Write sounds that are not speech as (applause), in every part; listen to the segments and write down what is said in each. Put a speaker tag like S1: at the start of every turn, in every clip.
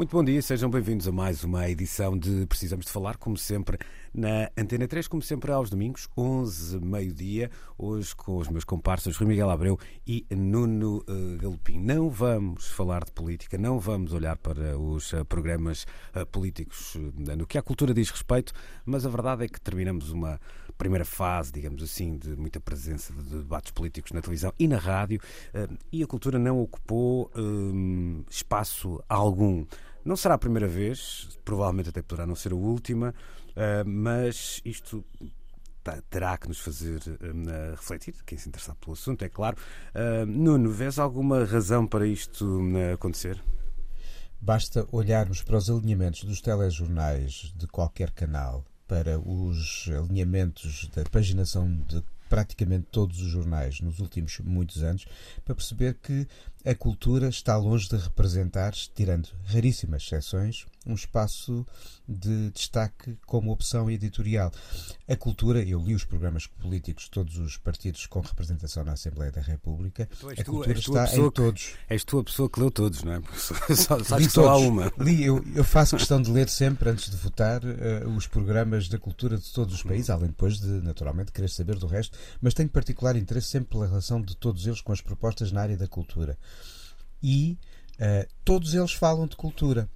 S1: Muito bom dia, sejam bem-vindos a mais uma edição de Precisamos de Falar, como sempre, na Antena 3, como sempre aos domingos, 11, meio-dia, hoje com os meus comparsas Rui Miguel Abreu e Nuno uh, Galopim. Não vamos falar de política, não vamos olhar para os uh, programas uh, políticos no que a cultura diz respeito, mas a verdade é que terminamos uma primeira fase, digamos assim, de muita presença de debates políticos na televisão e na rádio, e a cultura não ocupou espaço algum. Não será a primeira vez, provavelmente até poderá não ser a última, uh, mas isto terá que nos fazer uh, refletir, quem se interessar pelo assunto, é claro. Uh, Nuno, vês alguma razão para isto acontecer?
S2: Basta olharmos para os alinhamentos dos telejornais de qualquer canal, para os alinhamentos da paginação de praticamente todos os jornais nos últimos muitos anos, para perceber que a cultura está longe de representar, tirando raríssimas exceções, um espaço de destaque como opção editorial. A cultura, eu li os programas políticos de todos os partidos com representação na Assembleia da República,
S1: então,
S2: a cultura está
S1: em
S2: que, todos.
S1: És tu a pessoa que leu todos, não é? (laughs) Só, só, li só há uma.
S2: Li, eu, eu, faço questão de ler sempre, antes de votar, uh, os programas da cultura de todos os países, além depois de, naturalmente, querer saber do resto, mas tenho particular interesse sempre pela relação de todos eles com as propostas na área da cultura. E uh, todos eles falam de cultura.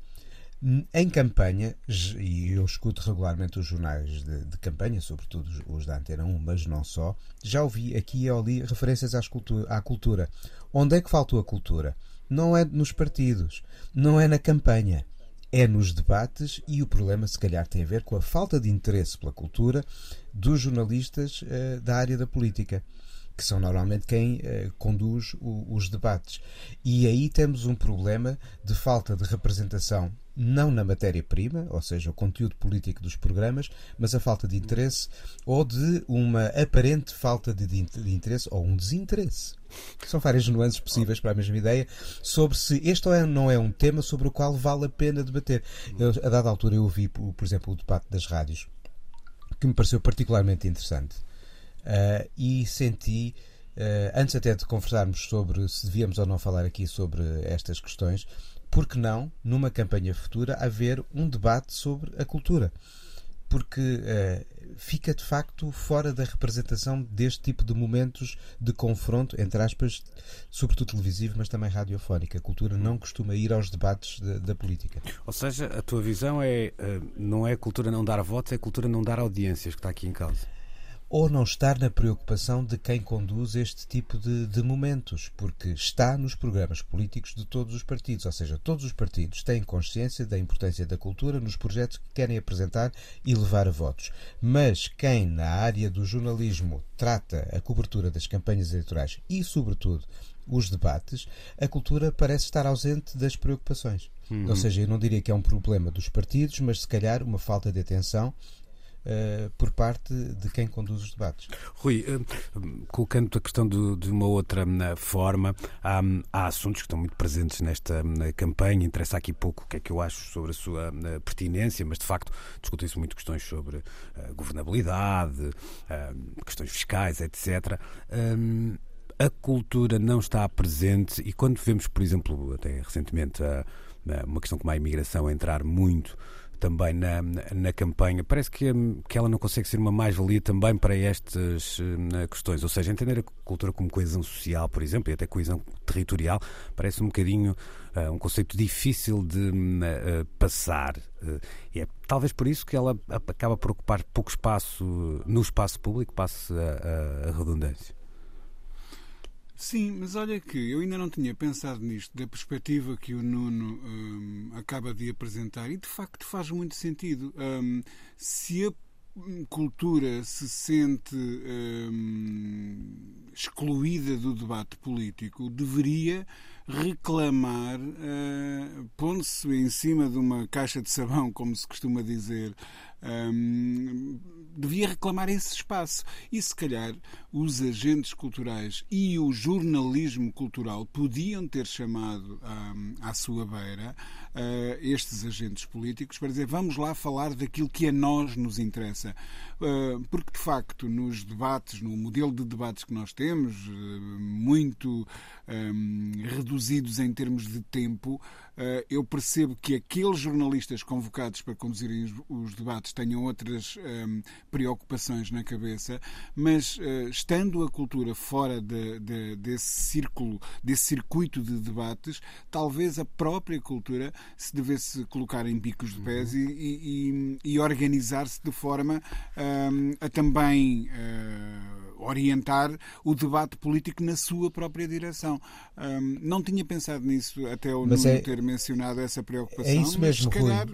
S2: Em campanha, e eu escuto regularmente os jornais de, de, campanha, sobretudo os da Antena 1, mas não só, já ouvi aqui e ali referências à cultura. Onde é que faltou a cultura? Não é nos partidos, não é na campanha, é nos debates e o problema, se calhar, tem a ver com a falta de interesse pela cultura dos jornalistas uh, da área da política que são normalmente quem uh, conduz o, os debates. E aí temos um problema de falta de representação, não na matéria-prima, ou seja, o conteúdo político dos programas, mas a falta de interesse ou de uma aparente falta de, de interesse ou um desinteresse. São várias nuances possíveis para a mesma ideia sobre se este ou é, não é um tema sobre o qual vale a pena debater. Eu, a dada altura eu ouvi, por exemplo, o debate das rádios, que me pareceu particularmente interessante Uh, e senti, uh, antes até de conversarmos sobre se devíamos ou não falar aqui sobre estas questões, por que não, numa campanha futura, haver um debate sobre a cultura? Porque uh, fica de facto fora da representação deste tipo de momentos de confronto, entre aspas, sobretudo televisivo, mas também radiofónico. A cultura não costuma ir aos debates de, da política.
S1: Ou seja, a tua visão é não é cultura não dar votos, é cultura não dar audiências que está aqui em causa
S2: ou não estar na preocupação de quem conduz este tipo de, de, momentos, porque está nos programas políticos de todos os partidos, ou seja, todos os partidos têm consciência da importância da cultura nos projetos que querem apresentar e levar a votos. Mas quem na área do jornalismo trata a cobertura das campanhas eleitorais e, sobretudo, os debates, a cultura parece estar ausente das preocupações. Uhum. Ou seja, eu não diria que é um problema dos partidos, mas se calhar uma falta de atenção Uh, por parte de quem conduz os debates.
S1: Rui, uh, colocando a questão de, de uma outra uh, forma, há, há, assuntos que estão muito presentes nesta campanha. Interessa aqui pouco o que é que eu acho sobre a sua pertinência, mas de facto discutem-se muito questões sobre governabilidade, questões fiscais, etc. a cultura não está presente e quando vemos, por exemplo, até recentemente, uma questão como a imigração entrar muito também na, na campanha. Parece que, que ela não consegue ser uma mais-valia também para estas uh, questões. Ou seja, entender a cultura como coesão social, por exemplo, e até coesão territorial, parece um bocadinho uh, um conceito difícil de uh, passar. e é talvez por isso que ela acaba por ocupar pouco espaço no espaço público, passe a, a redundância.
S3: Sim, mas olha que eu ainda não tinha pensado nisto, da perspectiva que o Nuno um, acaba de apresentar, e de facto faz muito sentido. Um, se a cultura se sente um, excluída do debate político, deveria reclamar, uh, pondo-se em cima de uma caixa de sabão, como se costuma dizer, devia reclamar esse espaço. E se calhar os agentes culturais e o jornalismo cultural podiam ter chamado à sua beira uh, estes agentes políticos para dizer vamos lá falar daquilo que a nós nos interessa. Uh, porque, de facto, nos debates, no modelo de debates que nós temos, uh, muito um, reduzidos em termos de tempo, eu percebo que aqueles jornalistas convocados para conduzirem os debates tenham outras um, preocupações na cabeça, mas uh, estando a cultura fora de, de, desse círculo, desse circuito de debates, talvez a própria cultura se devesse colocar em bicos de pés uhum. e, e, e organizar-se de forma um, a também. Uh, orientar o debate político na sua própria direção. Não tinha pensado nisso até o Nuno é, ter mencionado essa preocupação.
S2: É isso mesmo,
S3: mas, calhar.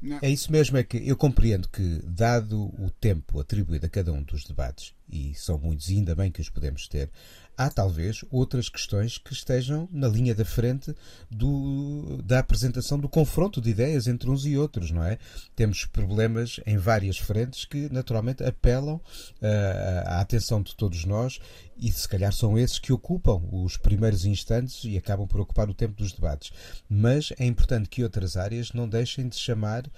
S2: Não. É isso mesmo, é que eu compreendo que, dado o tempo atribuído a cada um dos debates, e são muitos, ainda bem que os podemos ter, há talvez outras questões que estejam na linha da frente do, da apresentação do confronto de ideias entre uns e outros, não é? Temos problemas em várias frentes que naturalmente apelam uh, à atenção de todos nós e se calhar são esses que ocupam os primeiros instantes e acabam por ocupar o tempo dos debates. Mas é importante que outras áreas não deixem de chamar uh,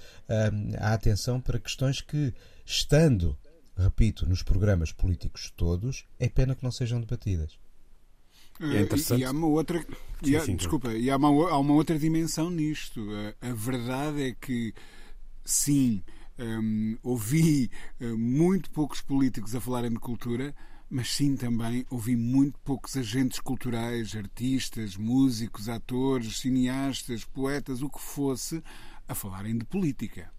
S2: a atenção para questões que, estando repito, nos programas políticos todos, é pena que não sejam debatidas.
S3: É interessante. E, e há uma outra, e há, sim, sim, desculpa, e há uma, há uma outra dimensão nisto. A, a verdade é que, sim, um, ouvi uh, muito poucos políticos a falarem de cultura, mas sim também ouvi muito poucos agentes culturais, artistas, músicos, atores, cineastas, poetas, o que fosse, a falarem de política.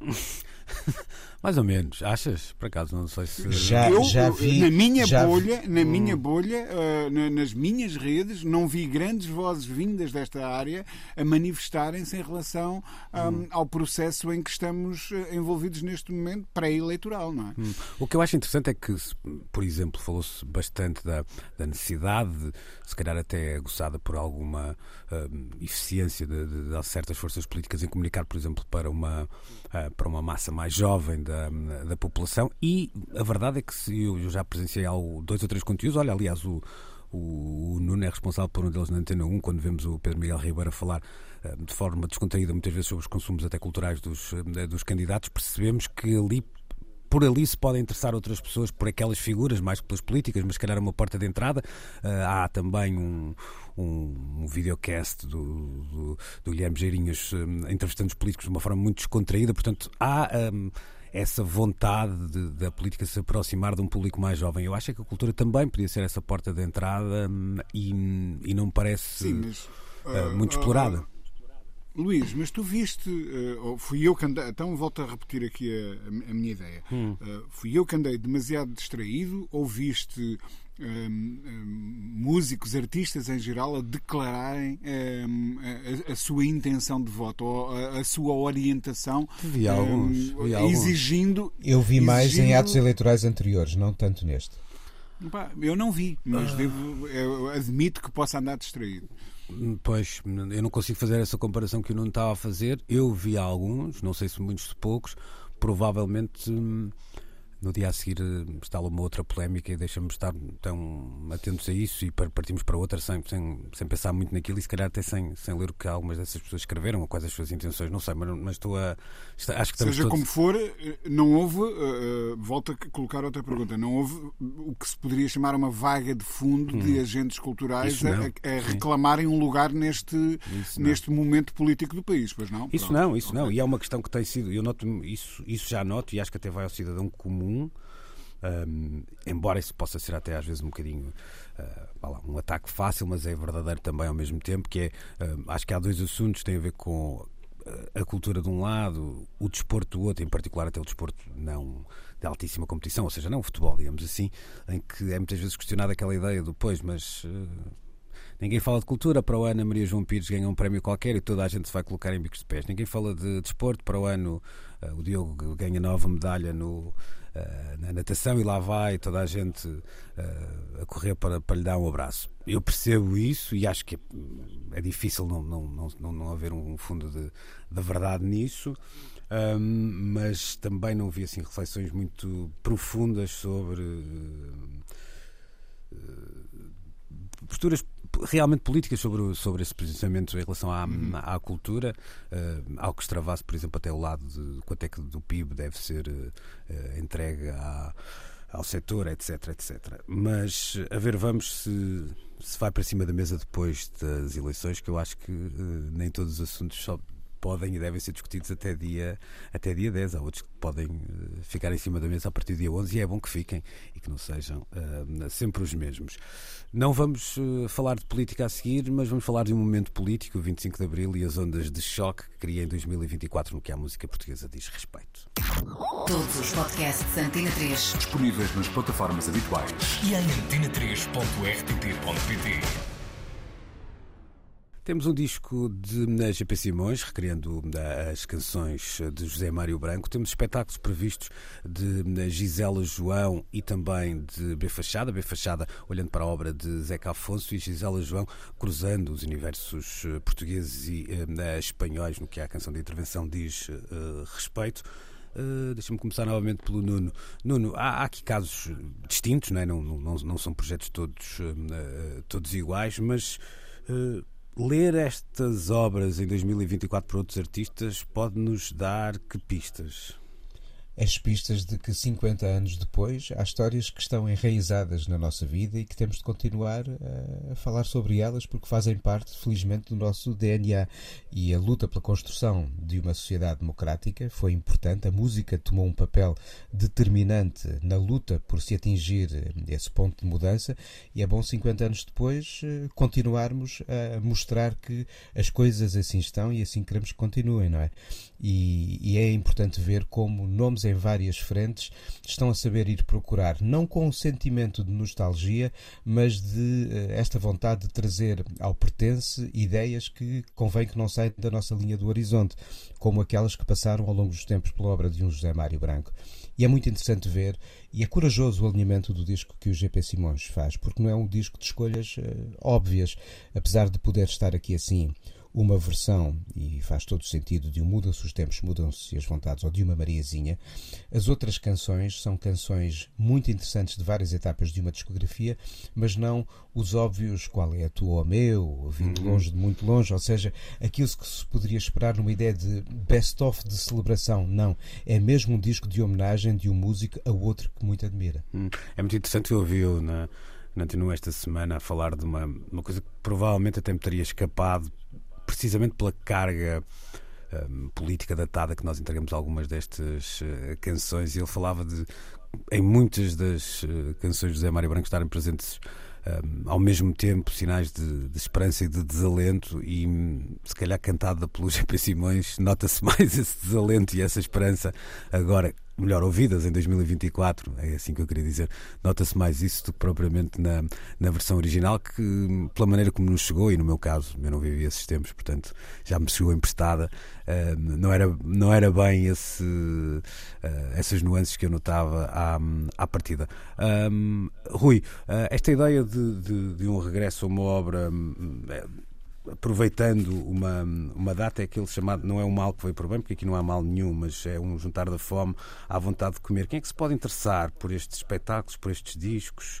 S3: (laughs)
S1: Mais ou menos, achas? Por acaso, não sei se.
S2: Já, eu, já vi.
S3: Na minha já bolha, vi. na minha hum. bolha uh, na, nas minhas redes, não vi grandes vozes vindas desta área a manifestarem-se em relação um, hum. ao processo em que estamos ah, envolvidos neste momento pré-eleitoral, não é? Hum.
S1: O que eu acho interessante é que, por exemplo, falou-se bastante da, da, necessidade, se calhar até aguçada por alguma uh, eficiência de, de, de, certas forças políticas em comunicar, por exemplo, para uma, uh, para uma massa mais jovem da, da população. E a verdade é que se eu já presenciei algo, dois ou três conteúdos, olha, aliás, o, o, Nuno é responsável por um deles na Antena 1, quando vemos o Pedro Miguel Ribeiro falar eh, de forma descontraída, muitas vezes sobre os consumos até culturais dos, eh, dos candidatos, percebemos que ali por ali se podem interessar outras pessoas por aquelas figuras, mais que pelas políticas, mas se calhar uma porta de entrada. Uh, há também um, um, um videocast do, do, do Guilherme Geirinhas um, entrevistando os políticos de uma forma muito descontraída, portanto há. Um, essa vontade de, da política se aproximar de um público mais jovem. Eu acho que a cultura também podia ser essa porta de entrada hum, e, e não me parece Sim, mas, uh, muito uh, explorada.
S3: Luís, mas tu viste, uh, fui eu que andei, então volto a repetir aqui a, a minha ideia. Hum. Uh, fui eu que andei demasiado distraído ou viste um, um, músicos, artistas em geral, a declararem um, a, a, sua intenção de voto ou a, a sua orientação,
S1: vi alguns, vi alguns.
S3: exigindo.
S2: Eu vi mais exigindo... em atos eleitorais anteriores, não tanto neste.
S3: eu não vi, mas ah. devo, admito que possa andar distraído.
S1: Pois, eu não consigo fazer essa comparação que o Nuno estava a fazer. Eu vi alguns, não sei se muitos, se poucos, provavelmente. Hum, no dia a seguir eh, instala uma outra polémica e deixa-me estar tão atentos a isso e partimos para outra sem, sem, sem pensar muito naquilo e se calhar até sem, sem ler o que algumas dessas pessoas escreveram ou quais as suas intenções, não sei, mas, mas estou a. Acho que
S3: Seja
S1: todos...
S3: como for, eh, não houve, uh, volto a colocar outra pergunta, não houve o que se poderia chamar uma vaga de fundo hum. de agentes culturais a, a, reclamarem um lugar neste, neste momento político do país, pois não?
S1: Isso Pronto. não, isso okay. não, e é uma questão que tem sido, eu noto isso, isso já noto e acho que até vai ao cidadão comum um, embora isso possa ser até às vezes um bocadinho uh, um ataque fácil, mas é verdadeiro também ao mesmo tempo, que é, uh, acho que há dois assuntos que têm a ver com a cultura de um lado, o desporto do outro, em particular até o desporto não de altíssima competição, ou seja, não o futebol, digamos assim, em que é muitas vezes questionada aquela ideia do pois, mas uh, Ninguém fala de cultura. Para o ano, a Maria João Pires ganha um prémio qualquer e toda a gente se vai colocar em bicos de pés. Ninguém fala de desporto. Para o ano, o Diogo ganha nova medalha no, na natação e lá vai toda a gente uh, a correr para, para lhe dar um abraço. Eu percebo isso e acho que é, é difícil não, não, não, não haver um fundo de, de verdade nisso. Um, mas também não vi assim reflexões muito profundas sobre uh, posturas realmente políticas sobre, sobre esse posicionamento em relação à, uhum. à cultura, uh, ao que extravase, por exemplo, até o lado de quanto é que do PIB deve ser uh, entregue à, ao setor, etc, etc. Mas a ver, vamos se, se vai para cima da mesa depois das eleições, que eu acho que uh, nem todos os assuntos só podem e devem ser discutidos até dia, até dia 10. Há outros que podem uh, ficar em cima da mesa a partir do dia 11 e é bom que fiquem e que não sejam uh, sempre os mesmos. Não vamos uh, falar de política a seguir, mas vamos falar de um momento político, o 25 de Abril e as ondas de choque que cria em 2024 no que a música portuguesa diz respeito.
S4: Todos os podcasts Antena 3
S5: disponíveis nas plataformas habituais
S4: e em antena3.rtp.pt.
S1: Temos um disco de GP Simões, recriando as canções de José Mário Branco. Temos espetáculos previstos de Gisela João e também de B Fachada. B Fachada olhando para a obra de Zeca Afonso e Gisela João cruzando os universos eh, portugueses e espanhóis no que a canção de intervenção diz respeito. Uh, Deixa-me começar novamente pelo Nuno. Nuno, há, há aqui casos distintos, não, é? não, não, não são projetos todos, uh, todos iguais, mas uh, Ler estas obras em 2024 por outros artistas pode nos dar que pistas?
S2: As pistas de que 50 anos depois há histórias que estão enraizadas na nossa vida e que temos de continuar a, falar sobre elas porque fazem parte, felizmente, do nosso DNA. E a luta pela construção de uma sociedade democrática foi importante. A música tomou um papel determinante na luta por se atingir esse ponto de mudança e é bom 50 anos depois eh, continuarmos a mostrar que as coisas assim estão e assim queremos que continuem, não é? E, e é importante ver como nomes em várias frentes, estão a saber ir procurar, não com um sentimento de nostalgia, mas de uh, esta vontade de trazer ao pertence ideias que convém que não saiam da nossa linha do horizonte, como aquelas que passaram ao longo dos tempos pela obra de um José Mário Branco. E é muito interessante ver, e é corajoso o alinhamento do disco que o GP Simões faz, porque não é um disco de escolhas uh, óbvias, apesar de poder estar aqui assim uma versão, e faz todo sentido, de um Mudam-se os Tempos, Mudam-se as Vontades ou de uma Mariazinha. As outras canções são canções muito interessantes de várias etapas de uma discografia, mas não os óbvios qual é a tua ou meu, vindo uhum. longe de muito longe, ou seja, aquilo que se poderia esperar numa ideia de best-of de celebração. Não. É mesmo um disco de homenagem de um músico a outro que muito admira.
S1: Hum. É muito interessante ouvir na. Continuo esta semana a falar de uma, uma coisa que provavelmente até me teria escapado precisamente pela carga um, política datada que nós entregamos algumas destas uh, canções, e ele falava de, em muitas das uh, canções de José Mário Branco estarem presentes um, ao mesmo tempo sinais de, de, esperança e de desalento, e se calhar cantada pelo (laughs) GP Simões, nota-se mais esse desalento e essa esperança agora melhor ouvidas em 2024, é assim que eu queria dizer. Nota-se mais isso do que propriamente na, na versão original, que pela maneira como nos chegou, e no meu caso, eu não vivi esses tempos, portanto já me chegou emprestada, uh, não, era, não era bem esse, uh, essas nuances que eu notava à, à partida. Um, Rui, uh, esta ideia de, de, de, um regresso a uma obra aproveitando uma, uma data, é aquele chamado, não é um mal que veio por bem, porque aqui não há mal nenhum, mas é um juntar da fome à vontade de comer. Quem é que se pode interessar por estes espetáculos, por estes discos,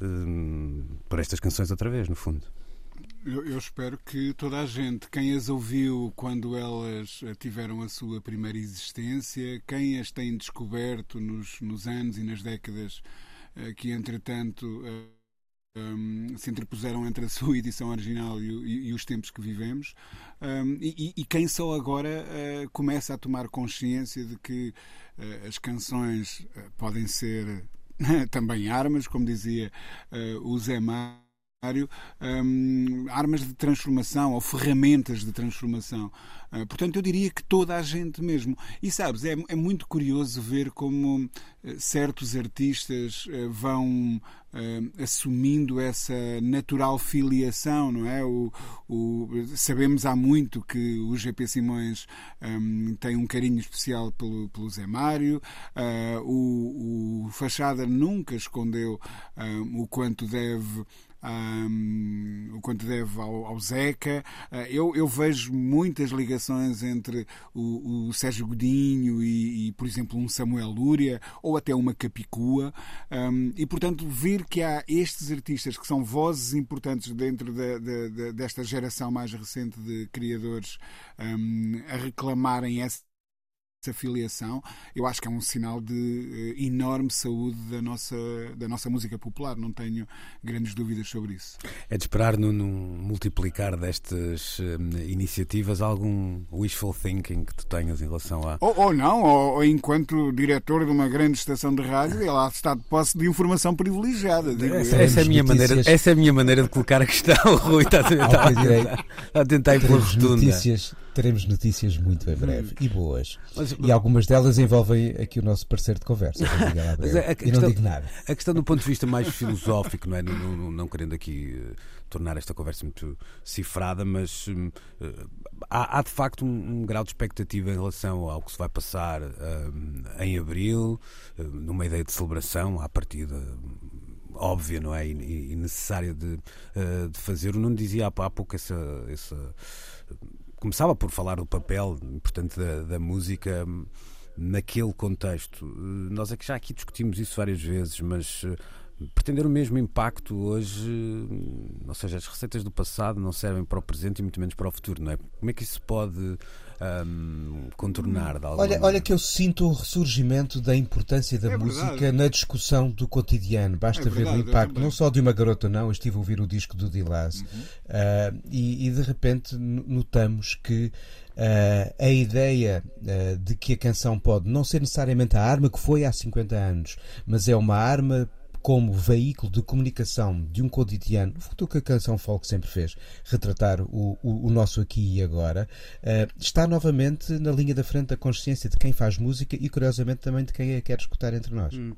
S1: hum, por estas canções outra vez, no fundo?
S3: Eu, eu, espero que toda a gente, quem as ouviu quando elas tiveram a sua primeira existência, quem as tem descoberto nos, nos anos e nas décadas eh, que, entretanto, eh, um, se interpuseram entre a sua (laughs) edição original e, e, e os tempos que vivemos, um, e, e, quem só agora uh, começa a tomar consciência de que uh, as canções uh, podem ser (laughs) também armas, como dizia o Zé Mar um, armas de transformação ou ferramentas de transformação. Uh, portanto, eu diria que toda a gente mesmo. E sabes, é, é muito curioso ver como uh, certos artistas uh, vão assumindo essa natural filiação, não é? O, o, sabemos há muito que o GP Simões um, tem um carinho especial pelo, pelo Zé Mário, o, o Fachada nunca escondeu o quanto deve um, o quanto deve ao, ao Zeca. Uh, eu, eu, vejo muitas ligações entre o, o Sérgio Godinho e, e, por exemplo, um Samuel Lúria ou até uma Capicua. Um, e, portanto, ver que há estes artistas que são vozes importantes dentro de, de, de, desta geração mais recente de criadores um, a reclamarem essa essa filiação, eu acho que é um sinal de uh, enorme saúde da nossa, da nossa música popular, não tenho grandes dúvidas sobre isso.
S1: É de esperar no, no multiplicar destas uh, iniciativas algum wishful thinking que tu tenhas em relação a.
S3: Ou, ou não, ou, ou, enquanto diretor de uma grande estação de rádio, ela está de posse de informação privilegiada.
S1: Essa, essa, é a minha maneira, essa é a minha maneira de colocar a questão, (laughs) Rui. Está a tentar, está a tentar, está a tentar ir pela rotunda.
S2: Notícias teremos notícias muito em breve e boas. Mas, e algumas delas envolvem aqui o nosso parceiro de conversa, (laughs) a, a, e não digo nada.
S1: A questão do ponto de vista mais filosófico, não é? Não, não, não querendo aqui uh, tornar esta conversa muito cifrada, mas uh, há, há, de facto um, um, grau de expectativa em relação ao que se vai passar uh, em abril, numa ideia de celebração à partida óbvia, não é? E, necessária de, de fazer. O Nuno dizia há, há pouco essa, essa começava por falar do papel importante da, da música hum, naquele contexto. Nós é que já aqui discutimos isso várias vezes, mas pretender o mesmo impacto hoje, hum, ou seja, as receitas do passado não servem para o presente e muito menos para o futuro, não é? Como é que isso pode um, contornar de
S2: olha, maneira. olha que eu sinto o ressurgimento da importância da
S3: é
S2: música
S3: verdade.
S2: na discussão do cotidiano. Basta
S3: é
S2: ver o impacto não só de uma garota, não. Eu estive a ouvir o disco do Dilaz uhum. uh, e, e, de repente notamos que Uh, a ideia uh, de que a canção pode não ser necessariamente a arma que foi há 50 anos, mas é uma arma como veículo de comunicação de um cotidiano, o que a canção folk sempre fez, retratar o, o, o nosso aqui e agora, uh, está novamente na linha da frente da consciência de quem faz música e, curiosamente, também de quem a quer escutar entre nós. Hum.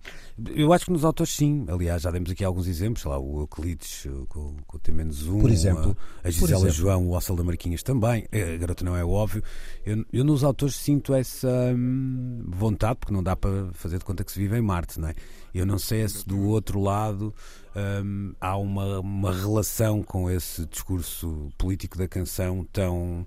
S1: Eu acho que nos autores, sim. Aliás, já demos aqui alguns exemplos, lá, o Euclides com, com o T-1,
S2: por exemplo,
S1: a, a Gisela João, o Ossel da Marquinhas também, a garota não é óbvio. Eu, eu nos autores sinto essa hum, vontade, porque não dá para fazer de conta que se vive em Marte, não é? Eu não sei se do outro lado há uma, uma relação com esse discurso político da canção tão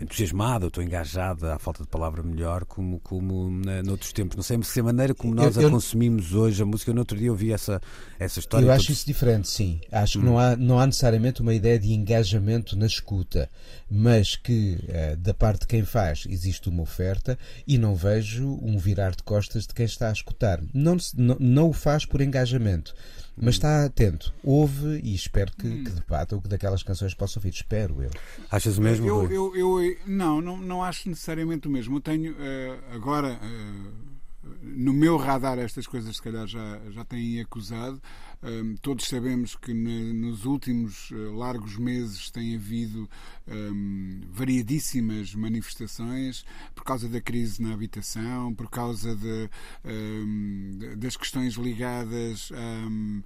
S1: entusiasmada, ou tão engajada, à falta de palavra melhor, como, como na, noutros tempos. Não sei se a maneira como nós eu, eu, a consumimos hoje, a música, eu no outro dia ouvi essa, essa história.
S2: Eu acho todos... isso diferente, sim. Acho hum. que não há, não há necessariamente uma ideia de engajamento na escuta, mas que uh, da parte de quem faz existe uma oferta e não vejo um virar de costas de quem está a escutar. Não, não, não o faz por engajamento mas está atento, ouve e espero que, hum. que debata o que daquelas canções possa ouvir. Espero eu.
S1: Achas o mesmo?
S3: Eu, eu, eu, não, não, não acho necessariamente o mesmo. Eu tenho uh, agora. Uh, no meu radar estas coisas se calhar já, já têm acusado um, todos sabemos que ne, nos últimos uh, largos meses tem havido um, variadíssimas manifestações por causa da crise na habitação, por causa de, um, das questões ligadas uh,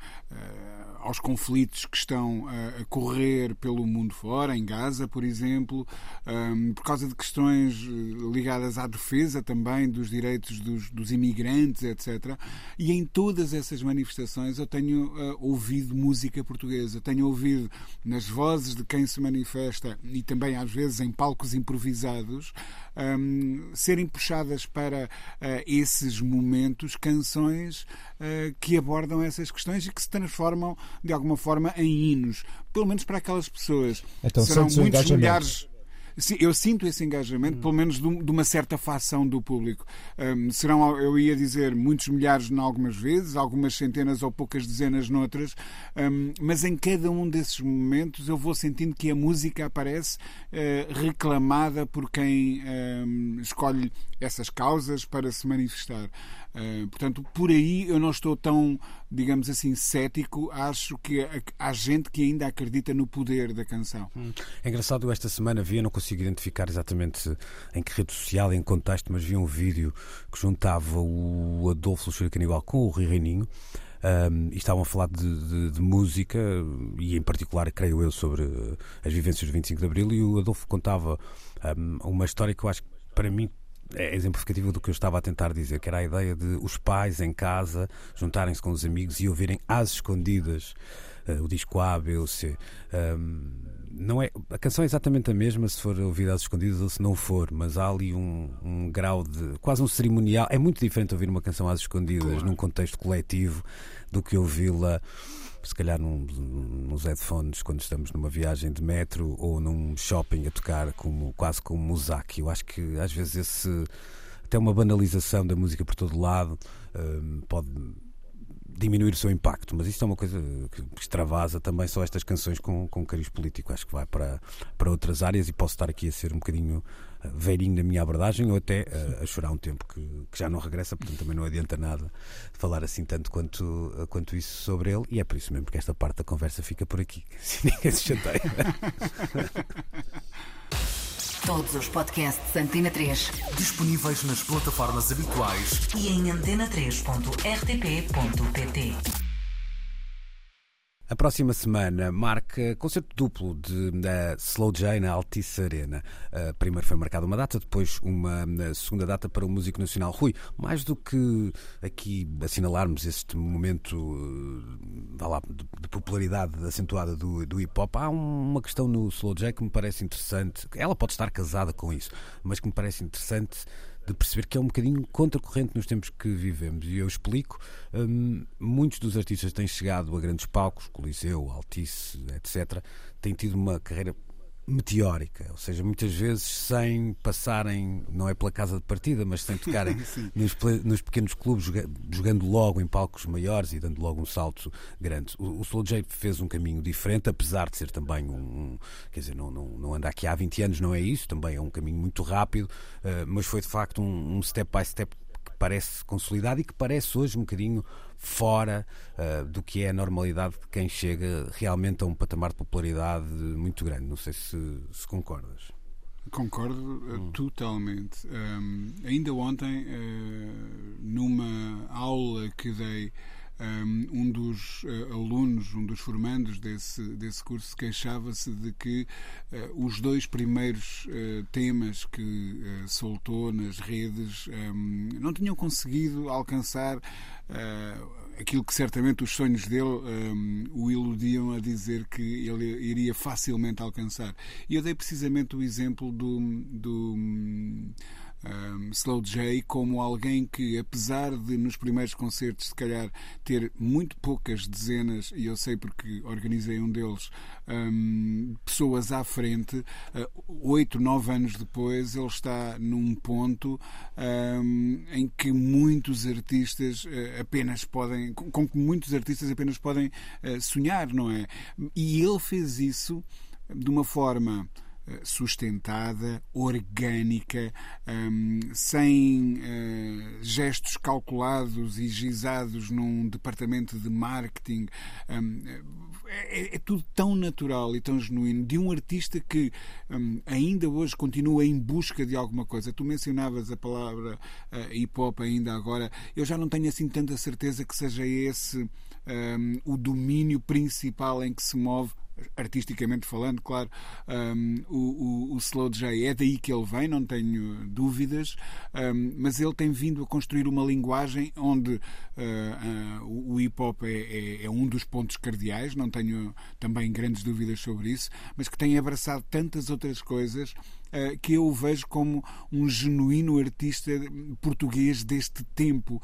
S3: aos conflitos que estão a, a, correr pelo mundo fora, em Gaza, por exemplo, por causa de questões eh, ligadas à defesa também dos direitos dos, dos imigrantes, etc. E em todas essas manifestações eu tenho uh, ouvido música portuguesa, tenho ouvido nas vozes de quem se manifesta e também às vezes em palcos improvisados um, serem puxadas para uh, esses momentos canções uh, que abordam essas questões e que se transformam de alguma forma em hinos, pelo menos para aquelas pessoas.
S2: Então, Serão muitos milhares
S3: Eu sinto esse engajamento, pelo menos de, uma certa facção do público. Um, serão, eu ia dizer, muitos milhares em algumas vezes, algumas centenas ou poucas dezenas noutras, um, mas em cada um desses momentos eu vou sentindo que a música aparece uh, reclamada por quem um, escolhe essas causas para se manifestar. Uh, portanto, por aí eu não estou tão digamos assim, cético, acho que há gente que ainda acredita no poder da canção.
S1: É engraçado, esta semana vi, não consigo identificar exatamente em que rede social, em contexto, mas vi um vídeo que juntava o Adolfo Luxúria Canibal com o Rui Reininho. Um, e estavam a falar de, de, de, música e em particular, creio eu, sobre as vivências do 25 de Abril e o Adolfo contava um, uma história que eu acho que para mim é exemplificativa do que eu estava a tentar dizer, que era a ideia de os pais em casa juntarem-se com os amigos e ouvirem às escondidas uh, o disco A, B ou C. Um, não é, a canção é exatamente a mesma se for ouvida às escondidas ou se não for, mas há ali um, um grau de. quase um cerimonial. É muito diferente ouvir uma canção às escondidas claro. num contexto coletivo do que ouvi-la se calhar num, nos headphones quando estamos numa viagem de metro ou num shopping a tocar como, quase como Muzak. Eu acho que às vezes esse até uma banalização da música por todo lado um, pode diminuir o seu impacto, mas isto é uma coisa que extravasa também só estas canções com, com cariz político. Acho que vai para, para outras áreas e posso estar aqui a ser um bocadinho eh, velhinho na minha abordagem ou até a, eh, a chorar um tempo que, que, já não regressa, portanto também não adianta nada falar assim tanto quanto, eh, quanto isso sobre ele e é por isso mesmo que esta parte da conversa fica por aqui. (laughs) Se ninguém se chateia. (laughs)
S4: Todos os podcasts Antena 3
S5: disponíveis nas plataformas habituais
S4: e em antena3.rtp.pt.
S1: A próxima semana marca concerto duplo de uh, Slow J na Altice Arena. Uh, primeiro foi marcada uma data, depois uma uh, segunda data para o Músico Nacional. Rui, mais do que aqui assinalarmos este momento uh, lá, de, de, popularidade acentuada do, do hip hop, há um, uma questão no Slow J que me parece interessante. Ela pode estar casada com isso, mas que me parece interessante de perceber que é um bocadinho contracorrente nos tempos que vivemos. E eu explico: hum, muitos dos artistas têm chegado a grandes palcos, Coliseu, Altice, etc., têm tido uma carreira meteórica, ou seja, muitas vezes sem passarem, não é pela casa de partida, mas sem tocarem (laughs) nos, nos, pequenos clubes, jogando logo em palcos maiores e dando logo um salto grande. O, o Slow J fez um caminho diferente, apesar de ser também um, um, quer dizer, não, não, não anda aqui há 20 anos, não é isso, também é um caminho muito rápido, uh, mas foi de facto um, um step by step parece consolidado e que parece hoje um bocadinho fora uh, do que é a normalidade de quem chega realmente a um patamar de popularidade muito grande. Não sei se, se concordas.
S3: Concordo uh, hum. totalmente. Um, ainda ontem, uh, numa aula que dei um dos uh, alunos, um dos formandos desse, desse curso, queixava-se de que uh, os dois primeiros uh, temas que soltou nas redes não tinham conseguido alcançar aquilo que certamente os sonhos dele um, o iludiam a dizer que ele iria facilmente alcançar. E eu dei precisamente o exemplo do. do um, Slow J como alguém que, apesar de nos primeiros concertos, se calhar, ter muito poucas dezenas, e eu sei porque organizei um deles, um, pessoas à frente, uh, oito, nove anos depois, ele está num ponto um, em que muitos artistas uh, apenas podem, com, com, que muitos artistas apenas podem uh, sonhar, não é? E ele fez isso de uma forma sustentada, orgânica, um, sem uh, gestos calculados e gizados num departamento de marketing. Um, é, é, tudo tão natural e tão genuíno de um artista que um, ainda hoje continua em busca de alguma coisa. Tu mencionavas a palavra uh, hip hop ainda agora. Eu já não tenho assim tanta certeza que seja esse um, o domínio principal em que se move artisticamente falando, claro, um, o, o, o, Slow J é daí que ele vem, não tenho dúvidas, um, mas ele tem vindo a construir uma linguagem onde uh, uh, o hip hop é, é, é, um dos pontos cardeais, não tenho também grandes dúvidas sobre isso, mas que tem abraçado tantas outras coisas uh, que eu o vejo como um genuíno artista português deste tempo,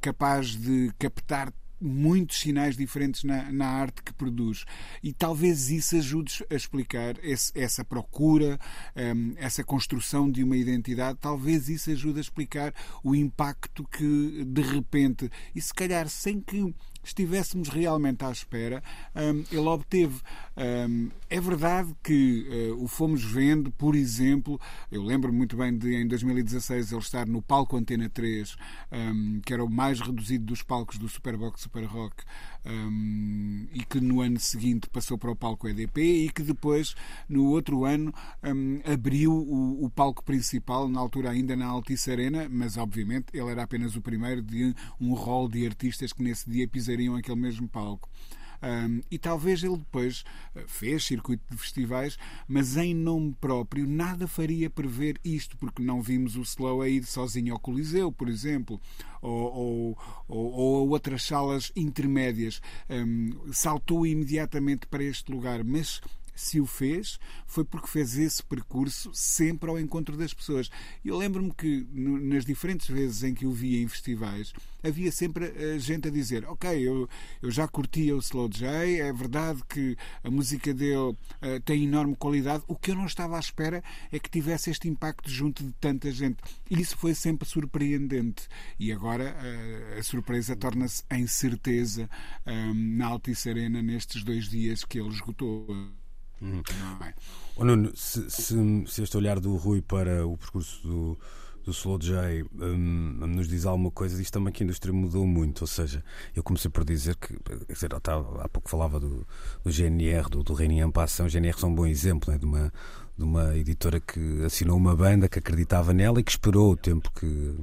S3: capaz de captar muitos sinais diferentes na, na, arte que produz. E talvez isso ajude a explicar esse, essa procura, um, essa construção de uma identidade, talvez isso ajude a explicar o impacto que de repente, e se calhar sem que estivéssemos realmente à espera, um, ele obteve. Um, é verdade que uh, o fomos vendo, por exemplo, eu lembro muito bem de em 2016 ele estar no palco Antena 3, um, que era o mais reduzido dos palcos do Superbox Super Rock, um, e que no ano seguinte passou para o palco EDP e que depois, no outro ano, um, abriu o, o, palco principal, na altura ainda na Altice Arena, mas obviamente ele era apenas o primeiro de um rol de artistas que nesse dia pisariam aquele mesmo palco. Um, e talvez ele depois eh, fez circuito de festivais, mas em nome próprio nada faria prever isto, porque não vimos o Slow a ir sozinho ao Coliseu, por exemplo, ou, ou, ou, a outras salas intermédias. Um, saltou imediatamente para este lugar, mas se o fez, foi porque fez esse percurso sempre ao encontro das pessoas. Eu lembro-me que nas diferentes vezes em que o via em festivais, havia sempre a gente a dizer: Ok, eu, eu já curtia o Slow J, é verdade que a música dele uh, tem enorme qualidade. O que eu não estava à espera é que tivesse este impacto junto de tanta gente. E isso foi sempre surpreendente. E agora uh, a surpresa torna-se em certeza um, na Altice Arena nestes dois dias que ele esgotou.
S1: Uhum. Oh, Nuno, se, se, se, este olhar do Rui para o percurso do, do Slow J um, nos diz alguma coisa, diz também que a indústria mudou muito. Ou seja, eu comecei por dizer que, dizer, há pouco falava do, do GNR, do, do Reinier Passão. O GNR é um bom exemplo né, de, uma, de uma editora que assinou uma banda que acreditava nela e que esperou o tempo que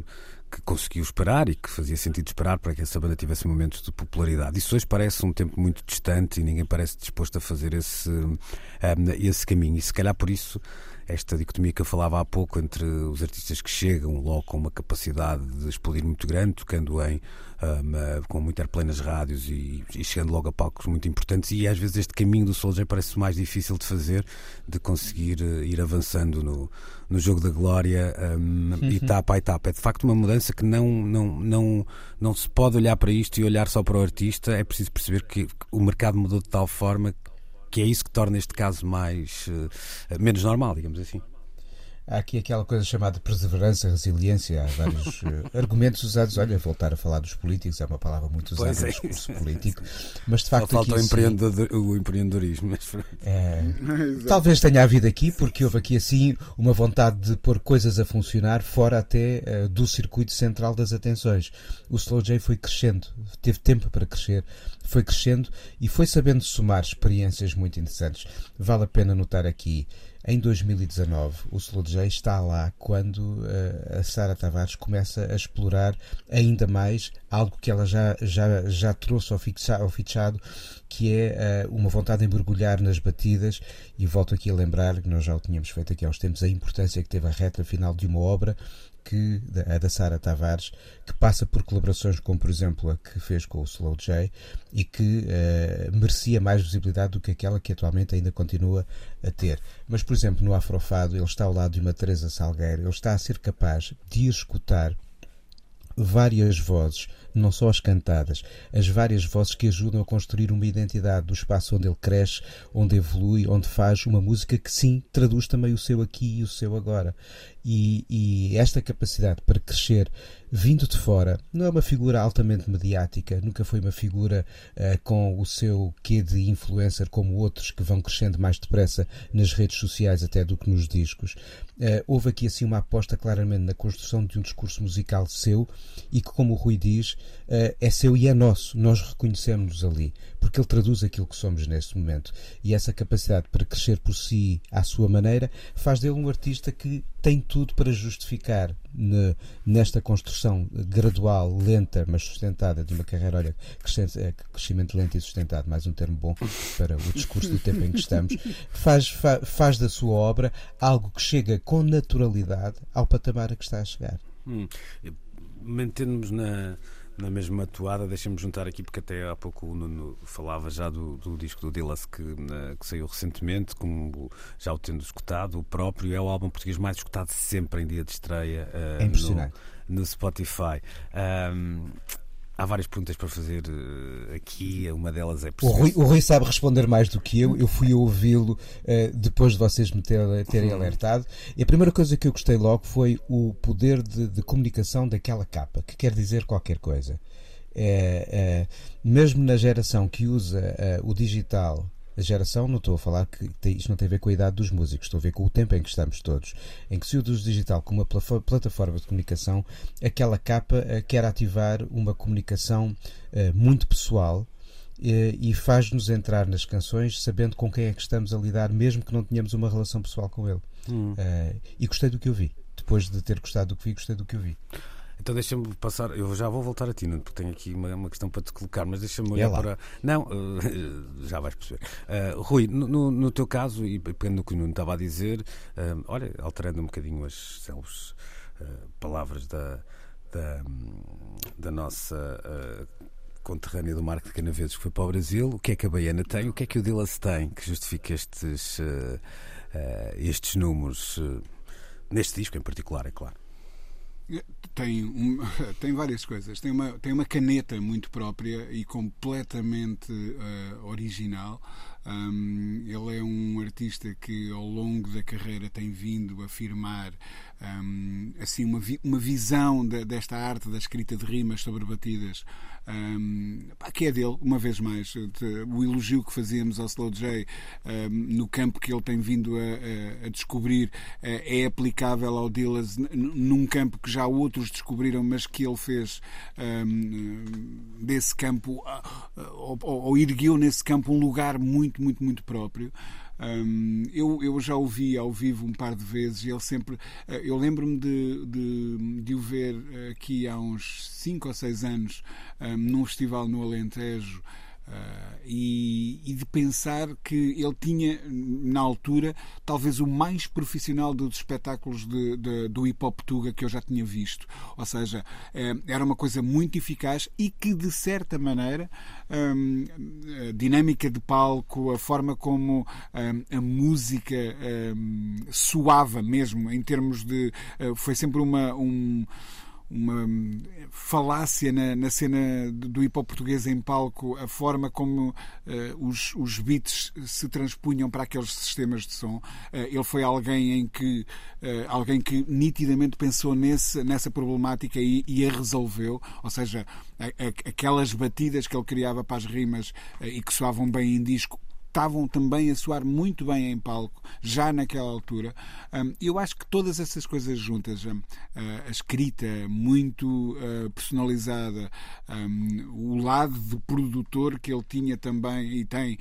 S1: que conseguiu esperar e que fazia sentido esperar para que essa banda tivesse momentos de popularidade. Isso hoje parece um tempo muito distante e ninguém parece disposto a fazer esse, um, esse caminho. E se calhar por isso esta dicotomia que eu falava há pouco entre os artistas que chegam logo com uma capacidade de explodir muito grande, tocando em um, com muito airplay nas rádios e, e, chegando logo a palcos muito importantes, e às vezes este caminho do Soldier parece mais difícil de fazer, de conseguir uh, ir avançando no, no jogo da glória um, uhum. etapa a etapa. É de facto uma mudança que não, não, não, não se pode olhar para isto e olhar só para o artista, é preciso perceber que o mercado mudou de tal forma que é isso que torna este caso mais uh, menos normal, digamos assim.
S2: Há aqui aquela coisa chamada perseverança, resiliência. Há vários uh, (laughs) argumentos usados. Olha, voltar a falar dos políticos é uma palavra muito usada no é. discurso (laughs) político. Mas de facto.
S1: Só falta o, empreendedor, o empreendedorismo. Mas...
S2: É, talvez tenha havido aqui, porque houve aqui assim uma vontade de pôr coisas a funcionar fora até uh, do circuito central das atenções. O Slow J foi crescendo, teve tempo para crescer, foi crescendo e foi sabendo somar experiências muito interessantes. Vale a pena notar aqui em 2019, o Slow J está lá quando uh, a Sara Tavares começa a explorar ainda mais algo que ela já, já, já trouxe ao, fixa, ao fichado, que é uh, uma vontade de mergulhar nas batidas. E volto aqui a lembrar, que nós já o tínhamos feito aqui uns tempos, a importância que teve a reta final de uma obra que a da Sara Tavares, que passa por colaborações como, por exemplo, a que fez com o Slow J e que uh, merecia mais visibilidade do que aquela que atualmente ainda continua a ter. Mas, por exemplo, no Afrofado, ele está ao lado de uma Teresa Salgueiro, ele está a ser capaz de escutar várias vozes não só as cantadas, as várias vozes que ajudam a construir uma identidade do espaço onde ele cresce, onde evolui, onde faz uma música que sim traduz também o seu aqui e o seu agora. E, e esta capacidade para crescer vindo de fora, não é uma figura altamente mediática, nunca foi uma figura uh, com o seu quê de influencer como outros que vão crescendo mais depressa nas redes sociais até do que nos discos. Uh, houve aqui assim uma aposta claramente na construção de um discurso musical seu e que, como o Rui diz, uh, é seu e é nosso. Nós reconhecemos-nos ali, porque ele traduz aquilo que somos neste momento. E essa capacidade para crescer por si à sua maneira faz dele um artista que tem tudo para justificar ne, nesta construção gradual, lenta, mas sustentada de uma carreira, olha, eh, crescimento lento e sustentado, mais um termo bom para o discurso do tempo em que estamos, faz, fa, faz da sua obra algo que chega com naturalidade ao patamar a que está a chegar. Hum,
S1: Mantendo-nos na na mesma toada, deixem-me juntar aqui, porque até há pouco o Nuno falava já do, do disco do Dillas que, que, saiu recentemente, como já o tendo escutado, o próprio é o álbum português mais escutado sempre em dia de estreia uh,
S2: é no,
S1: no, Spotify. Um, Há várias perguntas para fazer uh, aqui, uma delas é
S2: o Rui, o Rui, sabe responder mais do que eu. Eu fui ouvi-lo uh, depois de vocês me ter, terem uhum. alertado. E a primeira coisa que eu gostei logo foi o poder de, de comunicação daquela capa, que quer dizer qualquer coisa. é, é, mesmo na geração que usa é, o digital a geração, não estou a falar que tem, isto não tem a ver com a idade dos músicos, estou a ver com o tempo em que estamos todos, em que se usa o digital como uma plataforma de comunicação, aquela capa uh, quer ativar uma comunicação uh, muito pessoal uh, e faz-nos entrar nas canções sabendo com quem é que estamos a lidar, mesmo que não tenhamos uma relação pessoal com ele. Hum. e gostei do que eu vi. Depois de ter gostado do que vi, gostei do que eu vi.
S1: Então deixa-me passar, eu já vou voltar a ti, porque tenho aqui uma, uma questão para te colocar, mas deixa-me olhar para. Não, uh, (laughs) já vais perceber. Uh, Rui, no, no, teu caso, e pegando no que o Nuno estava a dizer, uh, olha, alterando um bocadinho as células, palavras da, da, da nossa conterrânea do Marco de Canaveses que foi para o Brasil, o que é que a Baiana tem, o que é que o Dilas tem que justifica estes, estes números, neste disco em particular, é claro.
S3: Tem, um, (laughs) tem várias coisas. Tem uma, tem uma caneta muito própria e completamente uh, original. Um, ele é um artista que ao longo da carreira tem vindo a afirmar um, assim uma, vi, uma visão de, desta arte da escrita de rimas sobre batidas um, que é dele, uma vez mais. O elogio que fazíamos ao Slow J no campo que ele tem vindo a, a, a descobrir uh, é aplicável ao Dillas num campo que já outros descobriram, mas que ele fez desse campo, uh, ou, ou ergueu nesse campo um lugar muito, muito, muito próprio. Um, eu, eu já o vi ao vivo um par de vezes e ele sempre. Uh, eu lembro-me de, de, de, o ver aqui há uns 5 ou 6 anos um, num festival no Alentejo. Uh, e, e, de pensar que ele tinha, na altura, talvez o mais profissional dos espetáculos de, de, do hip hop tuga que eu já tinha visto. Ou seja, uh, era uma coisa muito eficaz e que, de certa maneira, um, a dinâmica de palco, a forma como um, a música um, soava mesmo, em termos de. Uh, foi sempre uma. Um, uma falácia na, na, cena do hip hop português em palco, a forma como uh, os, os beats se transpunham para aqueles sistemas de som. Uh, ele foi alguém em que uh, alguém que nitidamente pensou nesse, nessa problemática e, e a resolveu, ou seja, a, a, aquelas batidas que ele criava para as rimas e que soavam bem em disco estavam também a soar muito bem em palco, já naquela altura. Eu acho que todas essas coisas juntas, a escrita muito ah, personalizada, o lado de produtor que ele tinha também e tem,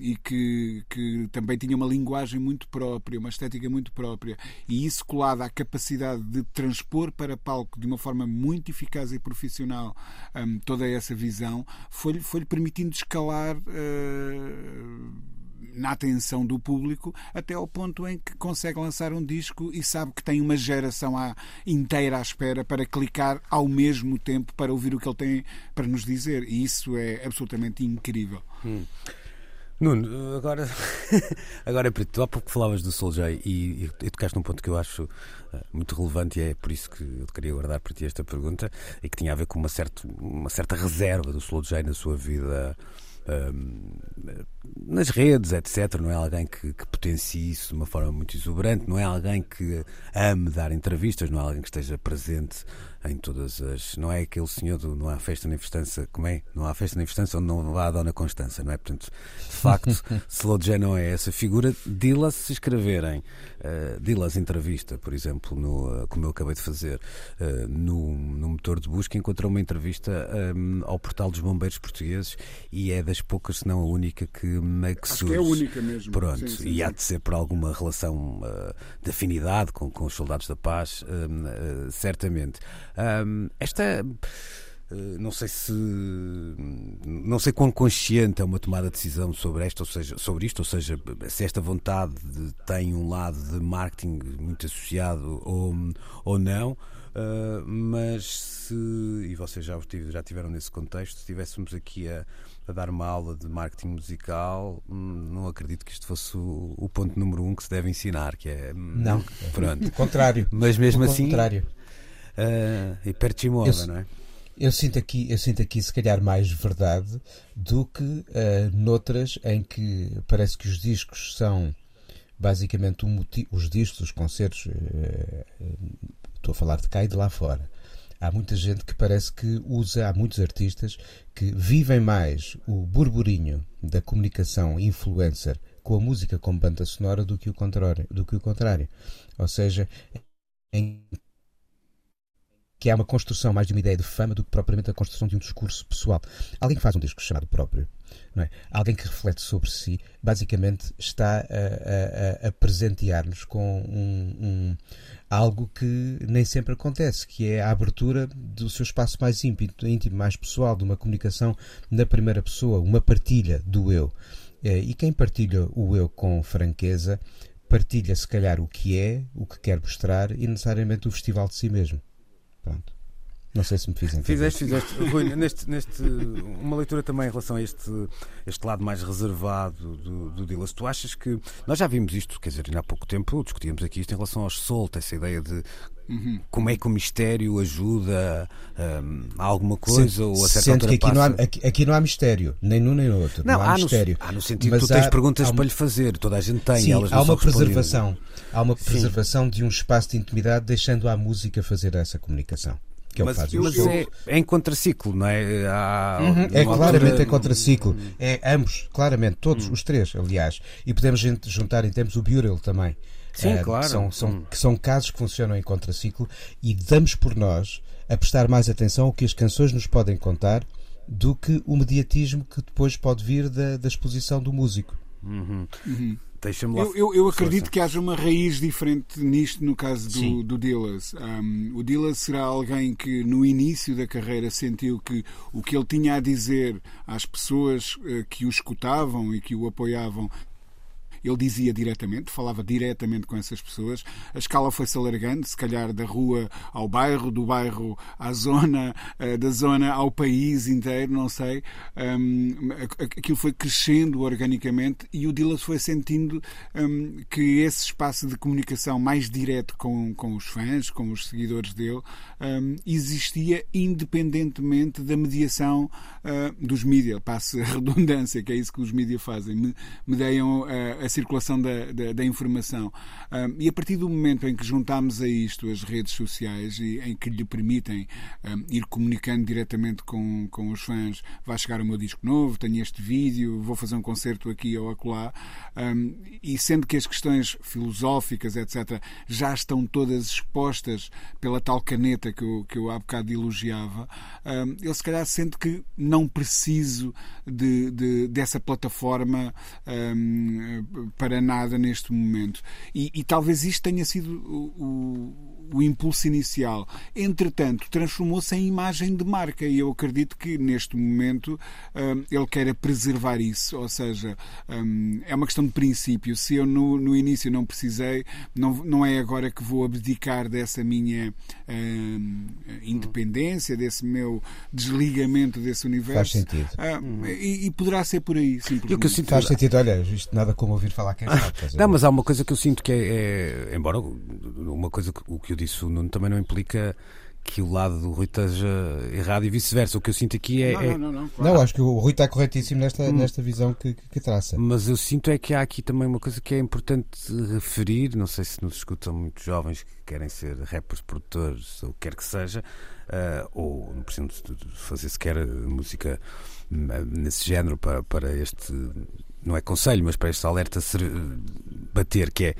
S3: e que, que também tinha uma linguagem muito própria, uma estética muito própria, e isso colado à capacidade de transpor para palco de uma forma muito eficaz e profissional toda essa visão, foi-lhe foi permitindo escalar. Uh, na atenção do público até ao ponto em que consegue lançar um disco e sabe que tem uma geração inteira à espera para clicar ao mesmo tempo para ouvir o que ele tem para nos dizer. E isso é absolutamente incrível. Hum.
S1: Nuno, agora, (laughs) agora para tu. Há pouco falavas do Soul J e, e, tocaste num ponto que eu acho uh, muito relevante e é por isso que eu queria guardar para ti esta pergunta e que tinha a ver com uma, certa uma certa reserva do Soul J na sua vida nas redes, etc. Não é alguém que, que potencie isso de uma forma muito exuberante, não é alguém que ame dar entrevistas, não é alguém que esteja presente em todas as. Não é aquele senhor do não há festa nem festança, como é? Não há festa nem festança onde não vá a Dona Constança, não é? Portanto, de facto, (laughs) Slow J não é essa figura. Dila se escreverem, uh, Dilas entrevista, por exemplo, no, uh, como eu acabei de fazer, uh, no, no motor de busca, encontrou uma entrevista um, ao portal dos bombeiros portugueses e é das poucas, se não a única, que meio que
S3: Acho surge. que é a única mesmo.
S1: Pronto,
S3: sim, sim,
S1: e há de ser por alguma relação uh, de afinidade com, com os soldados da paz, uh, certamente. Um, esta. Uh, não sei se não sei quão consciente é uma tomada de decisão sobre esta, ou seja, sobre isto, ou seja, se esta vontade de, tem um lado de marketing muito associado ou, ou não. Uh, mas se, e vocês já, já tiveram nesse contexto, se estivéssemos aqui a, a dar uma aula de marketing musical, hum, não acredito que isto fosse o, o ponto número um que se deve ensinar, que é
S2: hum, não, pronto. contrário.
S1: Mas mesmo
S2: o
S1: assim,
S2: contrário.
S1: Uh, hipertimoda, não é?
S2: Eu sinto, aqui, eu sinto aqui, se calhar, mais verdade do que uh, noutras em que parece que os discos são basicamente um motivo, os discos, os concertos, uh, estou a falar de cá e de lá fora, Há muita gente que parece que usa, há muitos artistas que vivem mais o burburinho da comunicação influencer com a música como banda sonora do que o contrário. Do que o contrário. Ou seja, em que é uma construção mais de uma ideia de fama do que propriamente a construção de um discurso pessoal. Alguém que faz um disco chamado próprio, é? alguém que reflete sobre si, basicamente está a, a, a presentear-nos com um, um, algo que nem sempre acontece, que é a abertura do seu espaço mais íntimo, mais pessoal, de uma comunicação na primeira pessoa, uma partilha do eu. É, e quem partilha o eu com franqueza, partilha se calhar o que é, o que quer mostrar e necessariamente o festival de si mesmo. Pronto. Não sei se me fiz entender.
S1: Fizeste, fizeste. Rui, neste, neste, uma leitura também em relação a este, este lado mais reservado do, do Dillas. Tu achas que. Nós já vimos isto, quer dizer, ainda há pouco tempo discutíamos aqui isto em relação aos soltos, essa ideia de Uhum. Como é que o mistério ajuda um, a alguma coisa?
S2: Sendo,
S1: ou a
S2: certa sendo que aqui, passa... não há, aqui, aqui, não há mistério, nem num nem no outro. Não, não há, há, mistério.
S1: No, há no sentido que tu tens há, perguntas há para lhe fazer, toda a gente tem.
S2: Sim,
S1: elas
S2: há uma preservação. Há uma preservação Sim. de um espaço de intimidade, deixando a música fazer essa comunicação que
S1: mas,
S2: faz.
S1: Mas é, é, em contraciclo, não é?
S2: Há, uhum, é claramente altura... em contraciclo. É ambos, claramente, todos uhum. os três, aliás. E podemos juntar em termos o Burel também.
S1: Sim, uh, claro.
S2: Que são, são, uhum. que são casos que funcionam em contraciclo e damos por nós a prestar mais atenção ao que as canções nos podem contar do que o mediatismo que depois pode vir da, da exposição do músico.
S1: Uhum. Uhum. Deixa-me
S3: lá. Eu, eu, eu acredito que haja uma raiz diferente nisto no caso do, do Dillas. Um, o Dillas será alguém que no início da carreira sentiu que o que ele tinha a dizer às pessoas uh, que o escutavam e que o apoiavam ele dizia diretamente, falava diretamente com essas pessoas. A escala foi-se alargando, se calhar da rua ao bairro, do bairro à zona, eh, da zona ao país inteiro, não sei. aquilo foi crescendo organicamente e o Dillas foi sentindo que esse espaço de comunicação mais direto com, com os fãs, com os seguidores dele, existia independentemente da mediação ah, dos mídias. Passe a (laughs) redundância, que é isso que os mídias fazem. Medeiam a a circulação da, da, da informação. Um, e a partir do momento em que juntamos a isto as redes sociais e em que lhe permitem um, ir comunicando diretamente com, com os fãs, vai chegar o meu disco novo, tenho este vídeo, vou fazer um concerto aqui ou acolá, um, e sendo que as questões filosóficas, etc., já estão todas expostas pela tal caneta que eu, que eu há bocado elogiava, ele se calhar sente que não preciso de, de dessa plataforma para nada neste momento. E, e talvez isto tenha sido o, o, o impulso inicial. Entretanto, transformou-se em imagem de marca e eu acredito que neste momento um, ele queira preservar isso. Ou seja, um, é uma questão de princípio. Se eu no, no início não precisei, não, não é agora que vou abdicar dessa minha um, independência, desse meu desligamento desse universo.
S2: Faz sentido.
S3: Hum, e, e, poderá ser por aí, simplesmente.
S2: Sinto... Faz sentido. Olha, isto nada como ouvir falar quem sabe.
S1: Não, mas há uma coisa que eu sinto que é, é embora uma coisa que, o que eu disse o Nuno também não implica que o lado do Rui esteja errado e vice-versa. O que eu sinto aqui é.
S3: Não,
S1: é...
S3: não, não, claro.
S2: não, acho que o Rui está corretíssimo nesta, hum. nesta visão que, que, traça.
S1: Mas eu sinto é que há aqui também uma coisa que é importante referir. Não sei se nos escutam muitos jovens que querem ser rappers, produtores, ou quer que seja, uh, ou não precisam de fazer sequer música hum, nesse género para, para este não é conselho, mas para este alerta bater, que é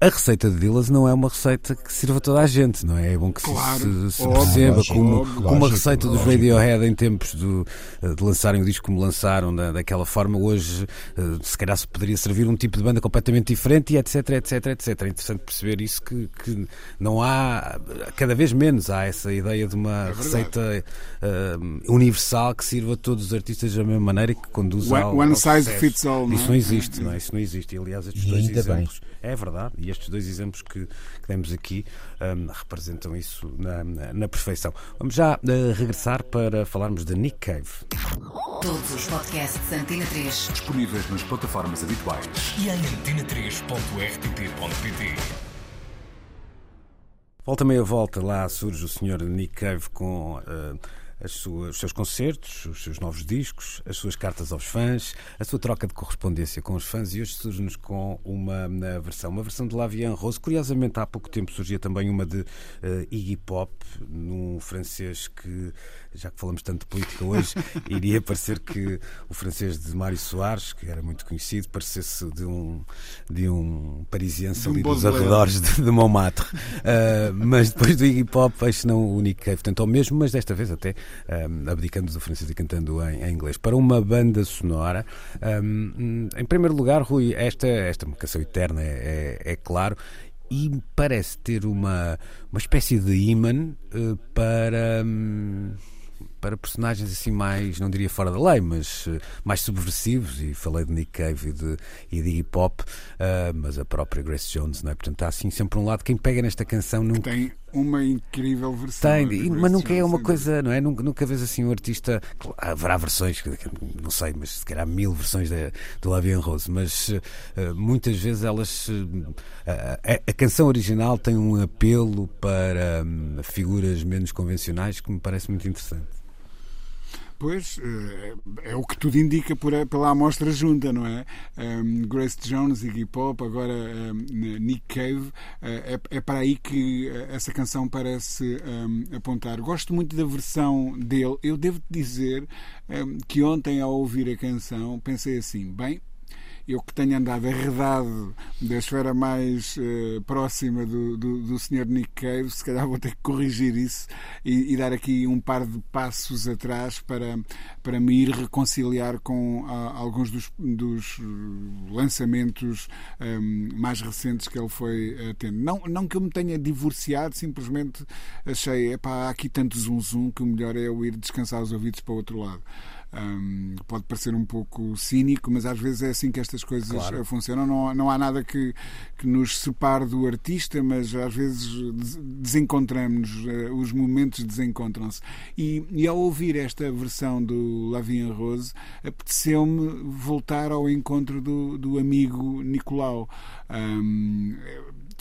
S1: a receita de Dillas não é uma receita que sirva a toda a gente, não é? É bom que claro, se, se perceba lógico, como, lógico, como a receita lógico. dos Radiohead em tempos do, eh, de lançarem o disco como lançaram, da, daquela forma, hoje eh, se calhar se poderia servir um tipo de banda completamente diferente e etc, etc, etc. É interessante perceber isso que, que não há, cada vez menos há essa ideia de uma é receita uh, universal que sirva a todos os artistas da mesma maneira e que conduza one, ao,
S3: one size fits all.
S1: Não é? Isso não existe, não é? Isso não existe. E, aliás, estes e dois exemplos. Bem. É verdade. E estes dois exemplos que, que demos aqui um, representam isso na, na, na, perfeição. Vamos já uh, regressar para falarmos de Nick Cave.
S4: Todos os podcasts Antena 3
S5: disponíveis nas plataformas habituais e em antena3.rtp.pt.
S1: Volta meia volta, lá surge o senhor Nick Cave com uh, sua, os seus concertos, os seus novos discos, as suas cartas aos fãs, a sua troca de correspondência com os fãs e hoje surge-nos com uma versão, uma versão de Lavian Rose. Curiosamente, há pouco tempo surgia também uma de uh, Iggy Pop, num francês que já que falamos tanto de política hoje, (laughs) iria parecer que o francês de Mário Soares, que era muito conhecido, parecesse de um, de um parisiense ali dos arredores de, de Montmartre. Uh, (laughs) mas depois do Iggy Pop, acho não o Nick Cave, portanto, ao mesmo, mas desta vez até um, abdicando do francês e cantando em, em, inglês. Para uma banda sonora, um, em primeiro lugar, Rui, esta, esta canção eterna é, é, é claro, e parece ter uma, uma espécie de imã uh, para. Um, para personagens assim mais, não diria fora da lei, mas uh, mais subversivos, e falei de Nick Cave e de, e de hip hop, uh, mas a própria Grace Jones, não é? Portanto, há assim sempre um lado. Quem pega nesta canção nunca.
S3: Tem uma incrível versão.
S1: Tem, e, mas nunca é uma coisa, não é? Nunca, nunca vês assim um artista. Haverá versões, não sei, mas se calhar mil versões de, do Lavian Rose, mas uh, muitas vezes elas. a, a, canção original tem um apelo para um, figuras menos convencionais que me parece muito interessante.
S3: Pois, eh, é o que tudo indica por, pela amostra junta, não é? Um, Grace Jones, Iggy Pop, agora um, Nick Cave, é, é, para aí que essa canção parece um, apontar. Gosto muito da versão dele. Eu devo dizer que ontem, ao ouvir a canção, pensei assim: bem, eu que tenho andado arredado da esfera mais uh, próxima do, do, do Sr. Nick Cave, se calhar vou ter que corrigir isso e, e, dar aqui um par de passos atrás para, para me ir reconciliar com uh, alguns dos, dos lançamentos um, ehm, mais recentes que ele foi uh, tendo. Não, não que eu me tenha divorciado, simplesmente achei, epá, há aqui tanto zum zum que o melhor é eu ir descansar os ouvidos para o outro lado. Um, pode parecer um pouco cínico, mas às vezes é assim que estas coisas claro. funcionam. Não, não há nada que, que nos separe do artista, mas às vezes desencontramos, uh, os momentos desencontram-se. E, e, ao ouvir esta versão do Lavian Rose, apeteceu-me voltar ao encontro do, do amigo Nicolau. Um,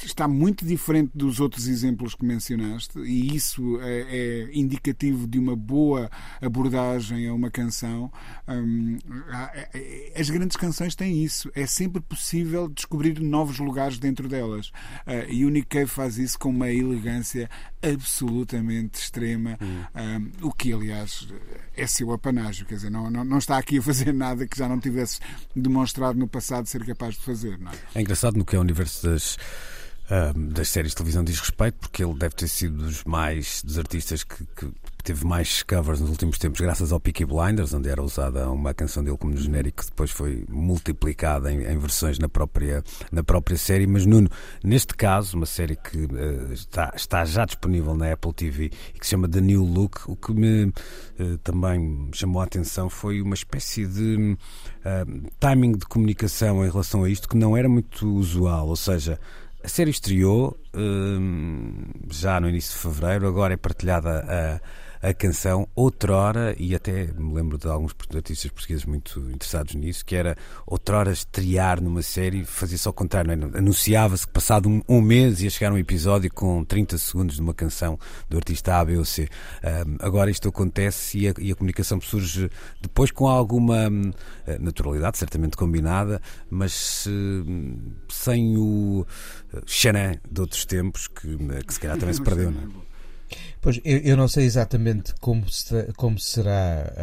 S3: está muito diferente dos outros exemplos que mencionaste, e isso é, é indicativo de uma boa abordagem a uma canção. Um, é, é, as grandes canções têm isso. É sempre possível descobrir novos lugares dentro delas. Uh, e o Nick Cave faz isso com uma elegância absolutamente extrema, hum. um, o que, aliás, é seu apanágio. Quer dizer, não, não, não, está aqui a fazer (laughs) nada que já não tivesse demonstrado no passado ser capaz de fazer. Não é?
S1: é engraçado no que é o universo das das séries de televisão diz respeito, porque ele deve ter sido dos mais dos artistas que, que, teve mais covers nos últimos tempos, graças ao Peaky Blinders, onde era usada uma canção dele como genérico, que depois foi multiplicada em, em, versões na própria, na própria série. Mas, Nuno, neste caso, uma série que uh, está, está já disponível na Apple TV e que se chama The New Look, o que me uh, também chamou a atenção foi uma espécie de uh, timing de comunicação em relação a isto que não era muito usual, ou seja, a série estreou hum, já no início de fevereiro, agora é partilhada a a canção outrora, e até me lembro de alguns artistas portugueses muito interessados nisso, que era outrora estrear numa série, fazia-se ao contrário, é? anunciava-se que passado um, um, mês ia chegar um episódio com 30 segundos de uma canção do artista A, B ou C. Um, agora isto acontece e a, e a, comunicação surge depois com alguma hum, naturalidade, certamente combinada, mas hum, sem o xanã de outros tempos que, que se calhar também se perdeu. Não é?
S2: Pois, eu, eu, não sei exatamente como, se, como será